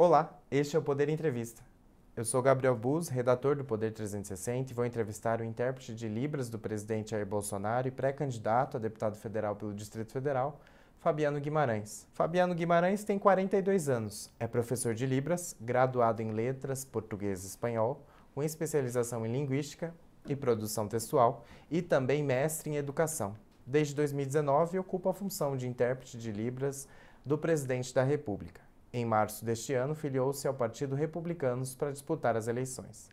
Olá, este é o Poder Entrevista. Eu sou Gabriel Buz, redator do Poder 360 e vou entrevistar o intérprete de Libras do presidente Jair Bolsonaro e pré-candidato a deputado federal pelo Distrito Federal, Fabiano Guimarães. Fabiano Guimarães tem 42 anos, é professor de Libras, graduado em Letras, Português e Espanhol, com especialização em Linguística e Produção Textual e também mestre em Educação. Desde 2019, ocupa a função de intérprete de Libras do presidente da República. Em março deste ano, filiou-se ao Partido Republicanos para disputar as eleições.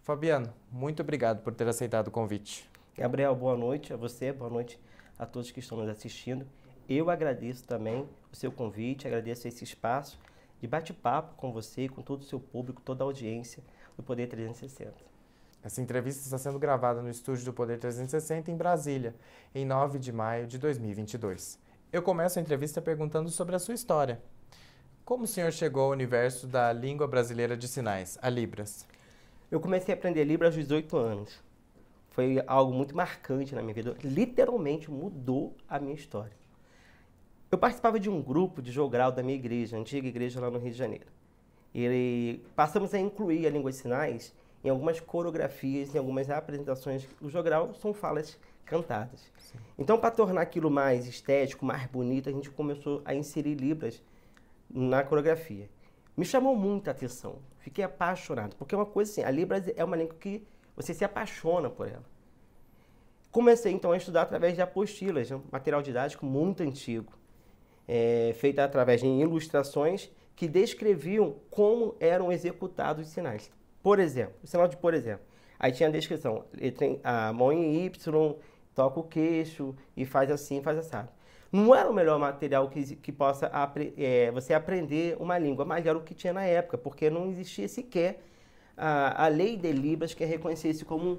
Fabiano, muito obrigado por ter aceitado o convite. Gabriel, boa noite a você, boa noite a todos que estão nos assistindo. Eu agradeço também o seu convite, agradeço esse espaço de bate-papo com você, com todo o seu público, toda a audiência do Poder 360. Essa entrevista está sendo gravada no estúdio do Poder 360 em Brasília, em 9 de maio de 2022. Eu começo a entrevista perguntando sobre a sua história. Como o senhor chegou ao universo da língua brasileira de sinais, a Libras? Eu comecei a aprender Libras aos 18 anos. Foi algo muito marcante na minha vida. Literalmente mudou a minha história. Eu participava de um grupo de jogral da minha igreja, antiga igreja lá no Rio de Janeiro. E passamos a incluir a língua de sinais em algumas coreografias, em algumas apresentações. O jogral são falas cantadas. Sim. Então, para tornar aquilo mais estético, mais bonito, a gente começou a inserir Libras na coreografia. Me chamou muita atenção. Fiquei apaixonado, porque é uma coisa assim, a Libras é uma língua que você se apaixona por ela. Comecei então a estudar através de apostilas, um material didático muito antigo, é, feito através de ilustrações que descreviam como eram executados os sinais. Por exemplo, o sinal de por exemplo. Aí tinha a descrição, a mão em Y, toca o queixo e faz assim, faz assado. Não era o melhor material que, que possa é, você aprender uma língua, mas era o que tinha na época, porque não existia sequer a, a lei de Libras que reconhecesse como um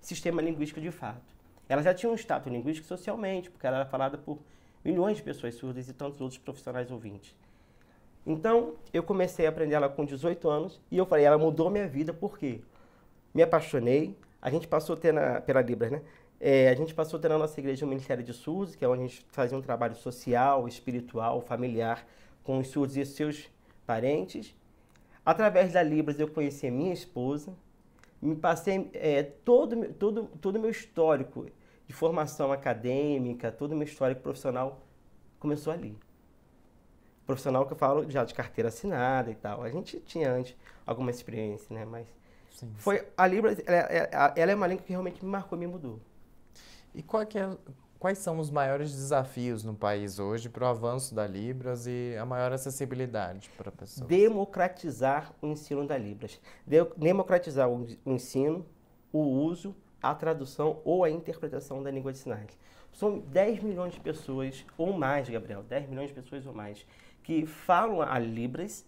sistema linguístico de fato. Ela já tinha um status linguístico socialmente, porque ela era falada por milhões de pessoas surdas e tantos outros profissionais ouvintes. Então, eu comecei a aprender ela com 18 anos e eu falei, ela mudou minha vida, por quê? Me apaixonei, a gente passou a ter na, pela Libras, né? É, a gente passou a ter na nossa igreja o Ministério de Surdos, que é onde a gente fazia um trabalho social, espiritual, familiar com os surdos e seus parentes. Através da Libras eu conheci a minha esposa, me passei é, todo todo todo meu histórico de formação acadêmica, todo o meu histórico profissional começou ali. Profissional que eu falo já de carteira assinada e tal. A gente tinha antes alguma experiência, né? Mas sim. foi a Libras, ela, ela, é uma língua que realmente me marcou, me mudou. E é, quais são os maiores desafios no país hoje para o avanço da Libras e a maior acessibilidade para pessoas? Democratizar o ensino da Libras. Democratizar o ensino, o uso, a tradução ou a interpretação da língua de sinais. São 10 milhões de pessoas ou mais, Gabriel, 10 milhões de pessoas ou mais, que falam a Libras,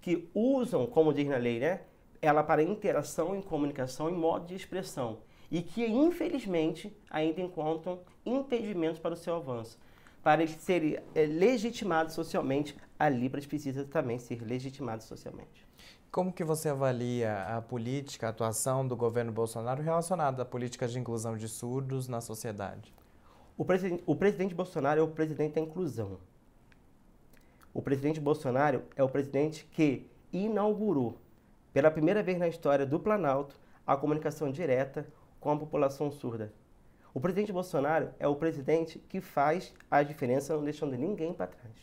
que usam, como diz na lei, né, ela para interação e comunicação em modo de expressão e que, infelizmente, ainda encontram impedimentos para o seu avanço. Para ele ser é, legitimado socialmente, a Libras precisa também ser legitimado socialmente. Como que você avalia a política, a atuação do governo Bolsonaro relacionada à política de inclusão de surdos na sociedade? O, presidente, o presidente Bolsonaro é o presidente da inclusão. O presidente Bolsonaro é o presidente que inaugurou, pela primeira vez na história do Planalto, a comunicação direta com a população surda. O presidente Bolsonaro é o presidente que faz a diferença, não deixando ninguém para trás.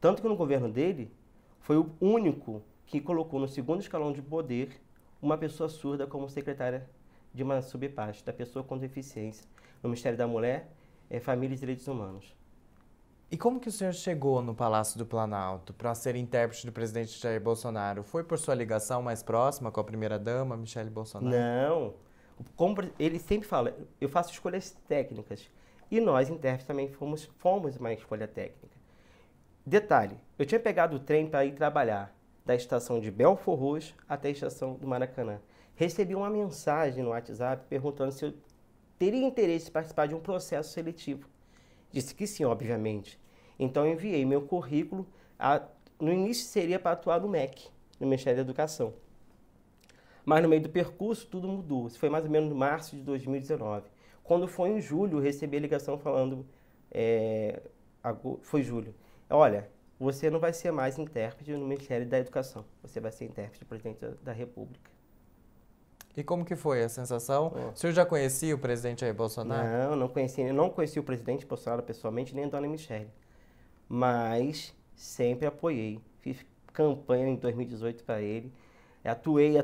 Tanto que no governo dele, foi o único que colocou no segundo escalão de poder uma pessoa surda como secretária de uma subpasta, da pessoa com deficiência, no Ministério da Mulher, é, Família e Direitos Humanos. E como que o senhor chegou no Palácio do Planalto para ser intérprete do presidente Jair Bolsonaro? Foi por sua ligação mais próxima com a primeira-dama, Michele Bolsonaro? Não, ele sempre fala, eu faço escolhas técnicas. E nós, intérpretes, também fomos, fomos uma escolha técnica. Detalhe, eu tinha pegado o trem para ir trabalhar da estação de Belfor Roxo até a estação do Maracanã. Recebi uma mensagem no WhatsApp perguntando se eu teria interesse em participar de um processo seletivo. Disse que sim, obviamente. Então eu enviei meu currículo. A, no início seria para atuar no MEC, no Ministério da Educação. Mas no meio do percurso tudo mudou. Isso foi mais ou menos em março de 2019. Quando foi em julho, eu recebi a ligação falando. É, foi julho. Olha, você não vai ser mais intérprete no Ministério da Educação. Você vai ser intérprete do presidente da, da República. E como que foi a sensação? Oh. O senhor já conhecia o presidente Jair Bolsonaro? Não, não conheci, eu não conheci o presidente Bolsonaro pessoalmente, nem a dona Michele. Mas sempre apoiei. Fiz campanha em 2018 para ele. Atuei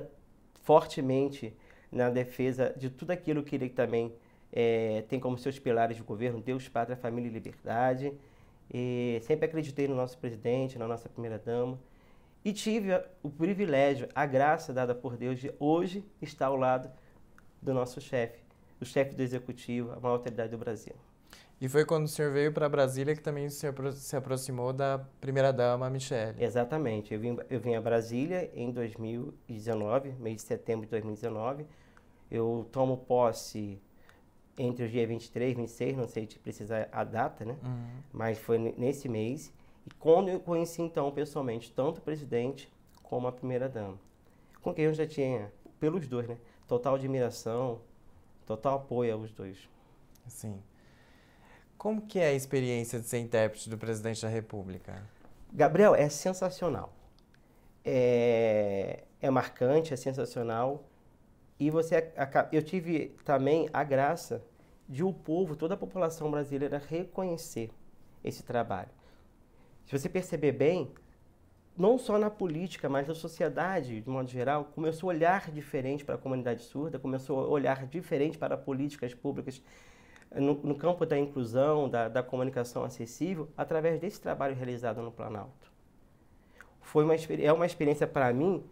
fortemente na defesa de tudo aquilo que ele também é, tem como seus pilares de governo, Deus, Pátria, Família e Liberdade. E sempre acreditei no nosso presidente, na nossa primeira-dama. E tive o privilégio, a graça dada por Deus de hoje estar ao lado do nosso chefe, do chefe do executivo, a maior autoridade do Brasil. E foi quando o senhor veio para Brasília que também se, apro se aproximou da primeira-dama, Michele. Exatamente. Eu vim, eu vim a Brasília em 2019, mês de setembro de 2019. Eu tomo posse entre os dias 23 e 26, não sei se precisa a data, né? Uhum. Mas foi nesse mês. E quando eu conheci, então, pessoalmente, tanto o presidente como a primeira-dama, com quem eu já tinha, pelos dois, né? Total admiração, total apoio aos dois. Sim. Como que é a experiência de ser intérprete do presidente da República? Gabriel, é sensacional. É, é marcante, é sensacional. E você, eu tive também a graça de o povo, toda a população brasileira reconhecer esse trabalho. Se você perceber bem, não só na política, mas na sociedade, de modo geral, começou a olhar diferente para a comunidade surda, começou a olhar diferente para políticas públicas no, no campo da inclusão, da, da, comunicação acessível, através desse trabalho realizado no Planalto. Foi uma, é uma experiência para mim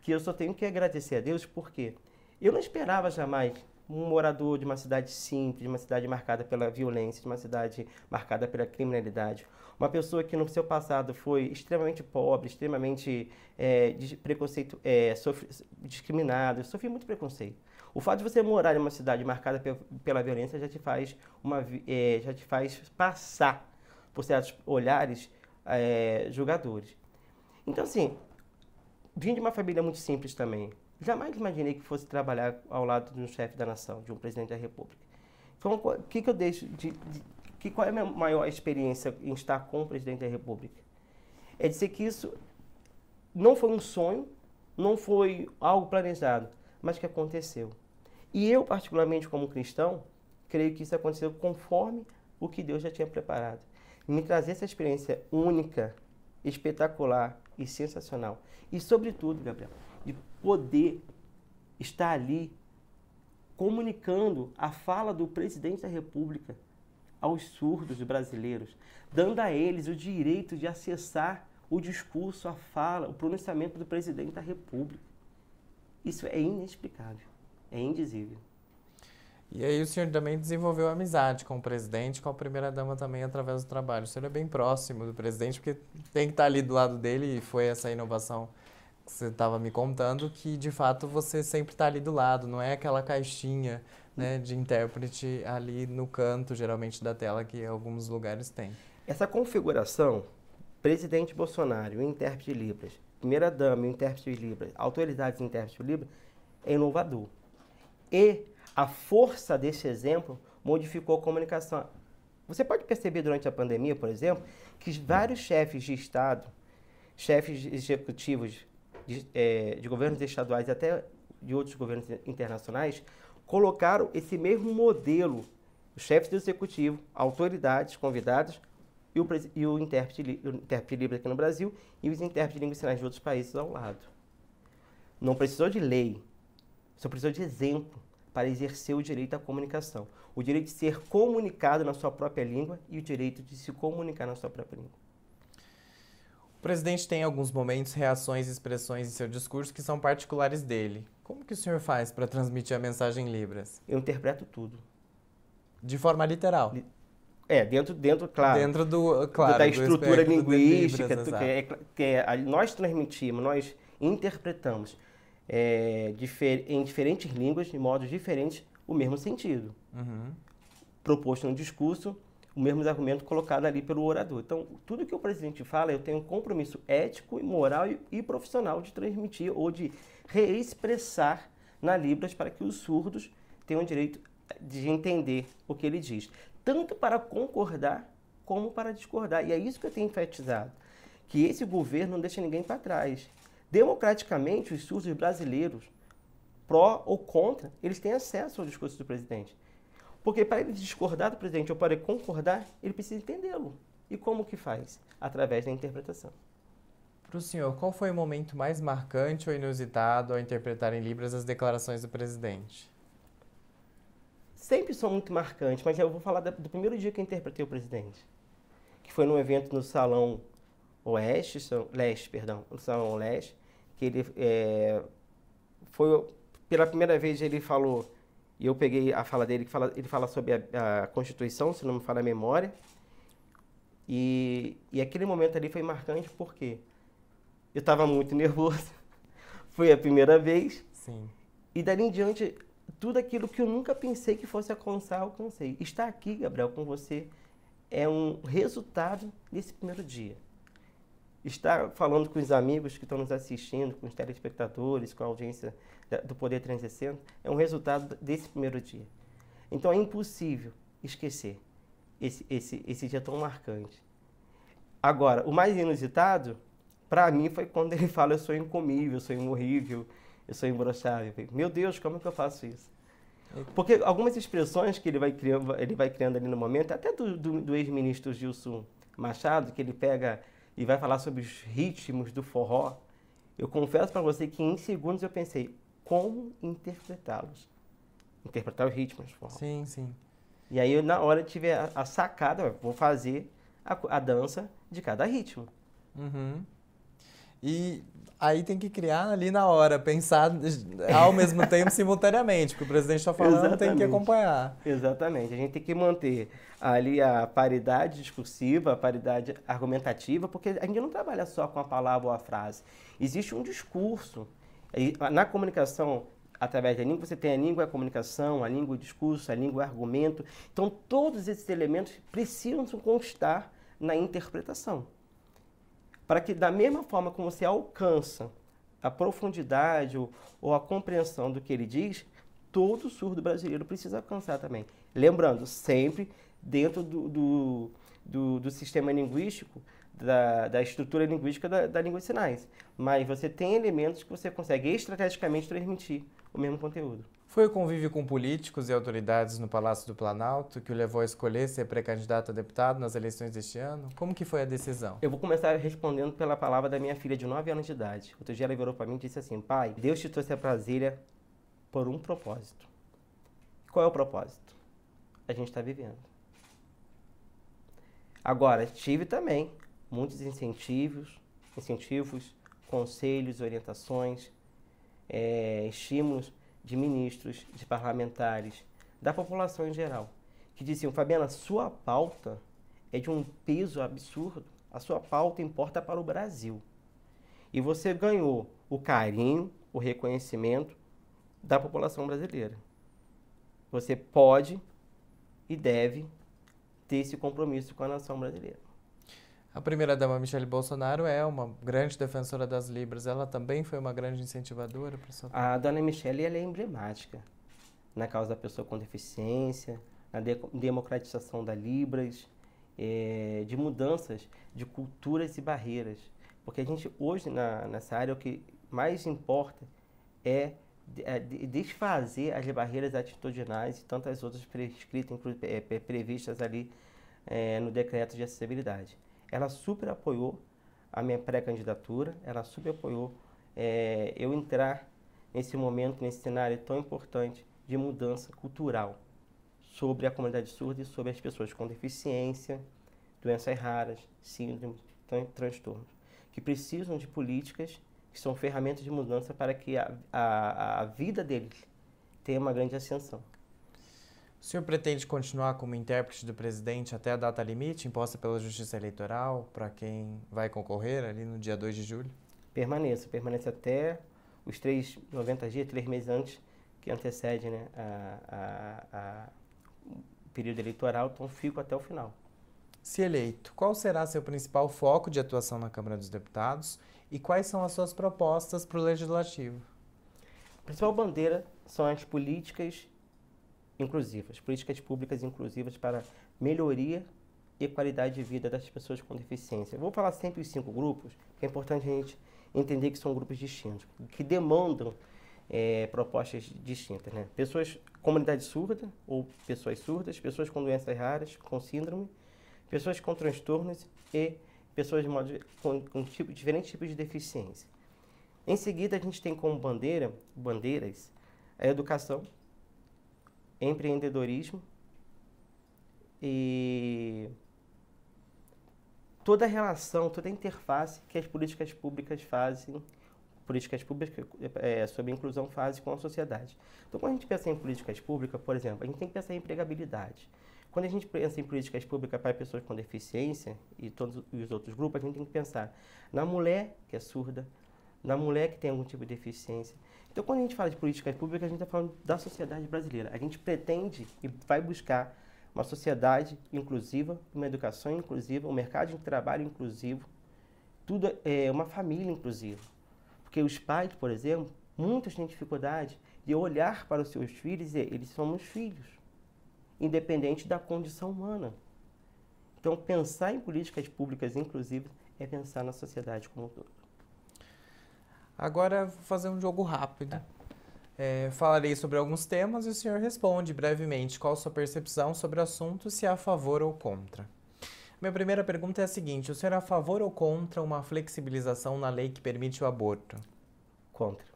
que eu só tenho que agradecer a Deus, porque eu não esperava jamais um morador de uma cidade simples, de uma cidade marcada pela violência, de uma cidade marcada pela criminalidade, uma pessoa que no seu passado foi extremamente pobre, extremamente é, preconceito, é, sofre, discriminado, sofreu muito preconceito. O fato de você morar em uma cidade marcada pela violência já te faz, uma, é, já te faz passar por certos olhares é, julgadores. Então, assim, vim de uma família muito simples também. Jamais imaginei que fosse trabalhar ao lado de um chefe da nação, de um presidente da república. Então, o que, que eu deixo de, de que qual é a minha maior experiência em estar com o presidente da república? É dizer que isso não foi um sonho, não foi algo planejado, mas que aconteceu. E eu, particularmente como cristão, creio que isso aconteceu conforme o que Deus já tinha preparado. Me trazer essa experiência única, espetacular e sensacional. E, sobretudo, Gabriel, de poder estar ali comunicando a fala do presidente da República aos surdos brasileiros, dando a eles o direito de acessar o discurso, a fala, o pronunciamento do presidente da República. Isso é inexplicável, é indizível. E aí o senhor também desenvolveu amizade com o presidente, com a primeira-dama também através do trabalho. O senhor é bem próximo do presidente, porque tem que estar ali do lado dele e foi essa inovação que você estava me contando, que de fato você sempre está ali do lado, não é aquela caixinha né, de intérprete ali no canto, geralmente, da tela que alguns lugares têm. Essa configuração, presidente Bolsonaro, intérprete de Libras, primeira-dama, intérprete de Libras, autoridades intérprete de Libras, é inovador. E a força desse exemplo modificou a comunicação. Você pode perceber durante a pandemia, por exemplo, que vários chefes de Estado, chefes executivos de, é, de governos estaduais e até de outros governos internacionais colocaram esse mesmo modelo, os chefes do executivo, autoridades, convidados e o, e o, intérprete, intérprete livre aqui no Brasil e os intérpretes de línguas sinais de outros países ao lado. Não precisou de lei, só precisou de exemplo para exercer o direito à comunicação. O direito de ser comunicado na sua própria língua e o direito de se comunicar na sua própria língua. O presidente tem alguns momentos, reações e expressões em seu discurso que são particulares dele. Como que o senhor faz para transmitir a mensagem em Libras? Eu interpreto tudo. De forma literal? É, dentro, dentro claro. Dentro do, claro, da estrutura linguística. Libras, que é, que é, nós transmitimos, nós interpretamos é, difer, em diferentes línguas, de modos diferentes, o mesmo sentido. Uhum. Proposto no discurso o mesmo argumento colocado ali pelo orador. Então, tudo que o presidente fala, eu tenho um compromisso ético, moral e, e profissional de transmitir ou de reexpressar na Libras para que os surdos tenham o direito de entender o que ele diz, tanto para concordar como para discordar. E é isso que eu tenho enfatizado. que esse governo não deixa ninguém para trás. Democraticamente, os surdos brasileiros, pró ou contra, eles têm acesso ao discurso do presidente. Porque para ele discordar do presidente ou para ele concordar, ele precisa entendê-lo. E como que faz? Através da interpretação. Para o senhor, qual foi o momento mais marcante ou inusitado ao interpretar em Libras as declarações do presidente? Sempre são muito marcantes, mas eu vou falar do primeiro dia que eu interpretei o presidente, que foi num evento no Salão Oeste, Leste, perdão, Salão Leste, que ele é, foi pela primeira vez ele falou e eu peguei a fala dele que fala, ele fala sobre a, a Constituição, se não me falha a memória, e, e aquele momento ali foi marcante porque eu estava muito nervoso. Foi a primeira vez. Sim. E dali em diante, tudo aquilo que eu nunca pensei que fosse alcançar, alcancei. Estar aqui, Gabriel, com você é um resultado desse primeiro dia. Estar falando com os amigos que estão nos assistindo, com os telespectadores, com a audiência do Poder 360, é um resultado desse primeiro dia. Então é impossível esquecer esse, esse, esse dia tão marcante. Agora, o mais inusitado para mim foi quando ele fala eu sou incomível, eu sou imorrível, eu sou imbrochável. Meu Deus, como é que eu faço isso? Porque algumas expressões que ele vai criando, ele vai criando ali no momento, até do, do, do ex-ministro Gilson Machado, que ele pega e vai falar sobre os ritmos do forró, eu confesso para você que em segundos eu pensei, como interpretá-los? Interpretar os ritmos do forró. Sim, sim. E aí, na hora, eu tive a, a sacada, vou fazer a, a dança de cada ritmo. Uhum. E aí tem que criar ali na hora, pensar ao mesmo tempo simultaneamente, porque o presidente está falando, Exatamente. tem que acompanhar. Exatamente. A gente tem que manter ali a paridade discursiva, a paridade argumentativa, porque a gente não trabalha só com a palavra ou a frase. Existe um discurso. Na comunicação, através da língua, você tem a língua e a comunicação, a língua e o discurso, a língua e o argumento. Então, todos esses elementos precisam constar na interpretação para que da mesma forma como você alcança a profundidade ou, ou a compreensão do que ele diz, todo surdo brasileiro precisa alcançar também. Lembrando, sempre dentro do, do, do, do sistema linguístico, da, da, estrutura linguística da, da, língua de sinais. Mas você tem elementos que você consegue estrategicamente transmitir o mesmo conteúdo. Foi o convívio com políticos e autoridades no Palácio do Planalto que o levou a escolher ser pré-candidato a deputado nas eleições deste ano? Como que foi a decisão? Eu vou começar respondendo pela palavra da minha filha de 9 anos de idade. Outro dia ela virou para mim e disse assim, pai, Deus te trouxe a Brasília por um propósito. Qual é o propósito? A gente está vivendo. Agora, tive também muitos incentivos, incentivos, conselhos, orientações, é, estímulos de ministros, de parlamentares, da população em geral, que diziam: Fabiana, sua pauta é de um peso absurdo, a sua pauta importa para o Brasil. E você ganhou o carinho, o reconhecimento da população brasileira. Você pode e deve ter esse compromisso com a nação brasileira. A primeira-dama Michele Bolsonaro é uma grande defensora das Libras. Ela também foi uma grande incentivadora para sua A dona Michele ela é emblemática na causa da pessoa com deficiência, na de democratização da Libras, é, de mudanças de culturas e barreiras. Porque a gente, hoje, na, nessa área, o que mais importa é, é desfazer as barreiras atitudinais e tantas outras prescritas, é, previstas ali é, no decreto de acessibilidade ela super apoiou a minha pré-candidatura, ela super apoiou é, eu entrar nesse momento, nesse cenário tão importante de mudança cultural sobre a comunidade surda e sobre as pessoas com deficiência, doenças raras, síndromes, transtornos, que precisam de políticas que são ferramentas de mudança para que a, a, a vida deles tenha uma grande ascensão. O senhor pretende continuar como intérprete do presidente até a data limite imposta pela Justiça Eleitoral para quem vai concorrer ali no dia 2 de julho? Permaneça, permaneça até os três, 90 dias, três meses antes que antecede né, a, a, a, o período eleitoral, então fico até o final. Se eleito, qual será seu principal foco de atuação na Câmara dos Deputados e quais são as suas propostas para o Legislativo? A principal bandeira são as políticas inclusivas, políticas públicas inclusivas para melhoria e qualidade de vida das pessoas com deficiência. Eu vou falar sempre os cinco grupos, que é importante a gente entender que são grupos distintos, que demandam é, propostas distintas. Né? Pessoas, comunidade surda ou pessoas surdas, pessoas com doenças raras, com síndrome, pessoas com transtornos e pessoas de modo, com, com tipo, diferentes tipos de deficiência. Em seguida, a gente tem como bandeira, bandeiras a educação, empreendedorismo e toda a relação, toda a interface que as políticas públicas fazem, políticas públicas é, sobre inclusão fazem com a sociedade. Então, quando a gente pensa em políticas públicas, por exemplo, a gente tem que pensar em empregabilidade. Quando a gente pensa em políticas públicas para pessoas com deficiência e todos os outros grupos, a gente tem que pensar na mulher que é surda, na mulher que tem algum tipo de deficiência. Então, quando a gente fala de políticas públicas, a gente está falando da sociedade brasileira. A gente pretende e vai buscar uma sociedade inclusiva, uma educação inclusiva, um mercado de trabalho inclusivo, tudo é uma família inclusiva. Porque os pais, por exemplo, muitos têm dificuldade de olhar para os seus filhos e dizer, eles somos filhos, independente da condição humana. Então, pensar em políticas públicas inclusivas é pensar na sociedade como um todo. Agora, vou fazer um jogo rápido. É. É, falarei sobre alguns temas e o senhor responde brevemente qual a sua percepção sobre o assunto, se é a favor ou contra. Minha primeira pergunta é a seguinte: o senhor é a favor ou contra uma flexibilização na lei que permite o aborto? Contra.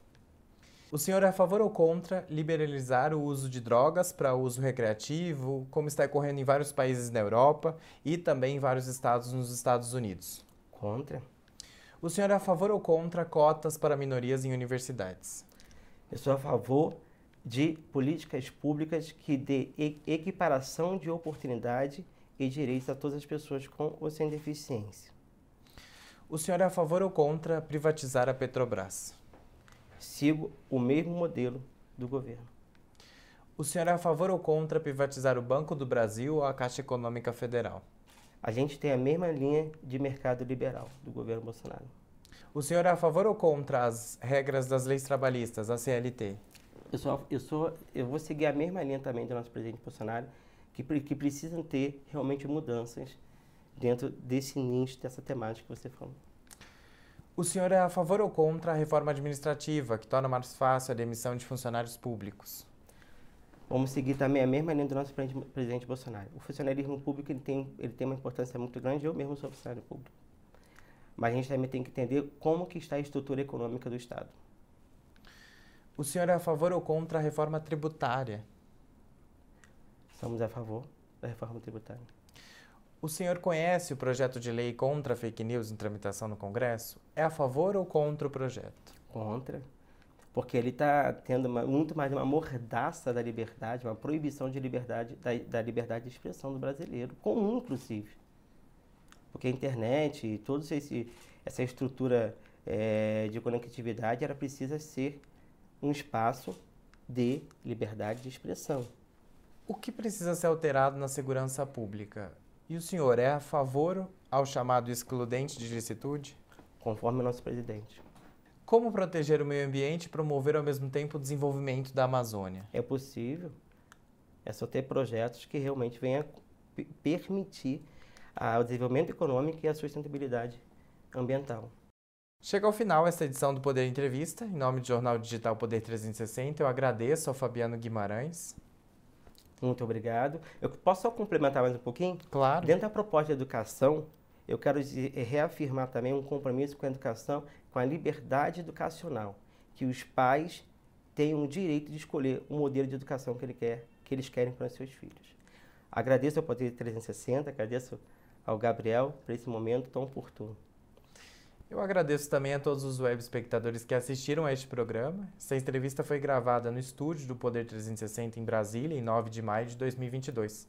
O senhor é a favor ou contra liberalizar o uso de drogas para uso recreativo, como está ocorrendo em vários países na Europa e também em vários estados nos Estados Unidos? Contra. O senhor é a favor ou contra cotas para minorias em universidades? Eu sou a favor de políticas públicas que dê equiparação de oportunidade e direitos a todas as pessoas com ou sem deficiência. O senhor é a favor ou contra privatizar a Petrobras? Sigo o mesmo modelo do governo. O senhor é a favor ou contra privatizar o Banco do Brasil ou a Caixa Econômica Federal? A gente tem a mesma linha de mercado liberal do governo Bolsonaro. O senhor é a favor ou contra as regras das leis trabalhistas, a CLT? Eu, sou, eu, sou, eu vou seguir a mesma linha também do nosso presidente Bolsonaro, que, que precisam ter realmente mudanças dentro desse nicho, dessa temática que você falou. O senhor é a favor ou contra a reforma administrativa, que torna mais fácil a demissão de funcionários públicos? Vamos seguir também a mesma linha do nosso presidente Bolsonaro. O funcionarismo público ele tem, ele tem uma importância muito grande, eu mesmo sou funcionário público. Mas a gente também tem que entender como que está a estrutura econômica do Estado. O senhor é a favor ou contra a reforma tributária? Somos a favor da reforma tributária. O senhor conhece o projeto de lei contra fake news em tramitação no Congresso? É a favor ou contra o projeto? Contra. Porque ele está tendo uma, muito mais uma mordaça da liberdade, uma proibição de liberdade, da, da liberdade de expressão do brasileiro, comum inclusive. Porque a internet e toda essa estrutura é, de conectividade ela precisa ser um espaço de liberdade de expressão. O que precisa ser alterado na segurança pública? E o senhor é a favor ao chamado excludente de licitude? Conforme o nosso presidente. Como proteger o meio ambiente e promover ao mesmo tempo o desenvolvimento da Amazônia? É possível. É só ter projetos que realmente venham permitir ao desenvolvimento econômico e à sustentabilidade ambiental. Chega ao final esta edição do Poder Entrevista. Em nome do Jornal Digital Poder 360, eu agradeço ao Fabiano Guimarães. Muito obrigado. Eu posso só complementar mais um pouquinho? Claro. Dentro da proposta de educação, eu quero reafirmar também um compromisso com a educação, com a liberdade educacional, que os pais tenham o direito de escolher o modelo de educação que, ele quer, que eles querem para os seus filhos. Agradeço ao Poder 360, agradeço ao Gabriel por esse momento tão oportuno. Eu agradeço também a todos os web espectadores que assistiram a este programa. Essa entrevista foi gravada no estúdio do Poder 360 em Brasília, em 9 de maio de 2022.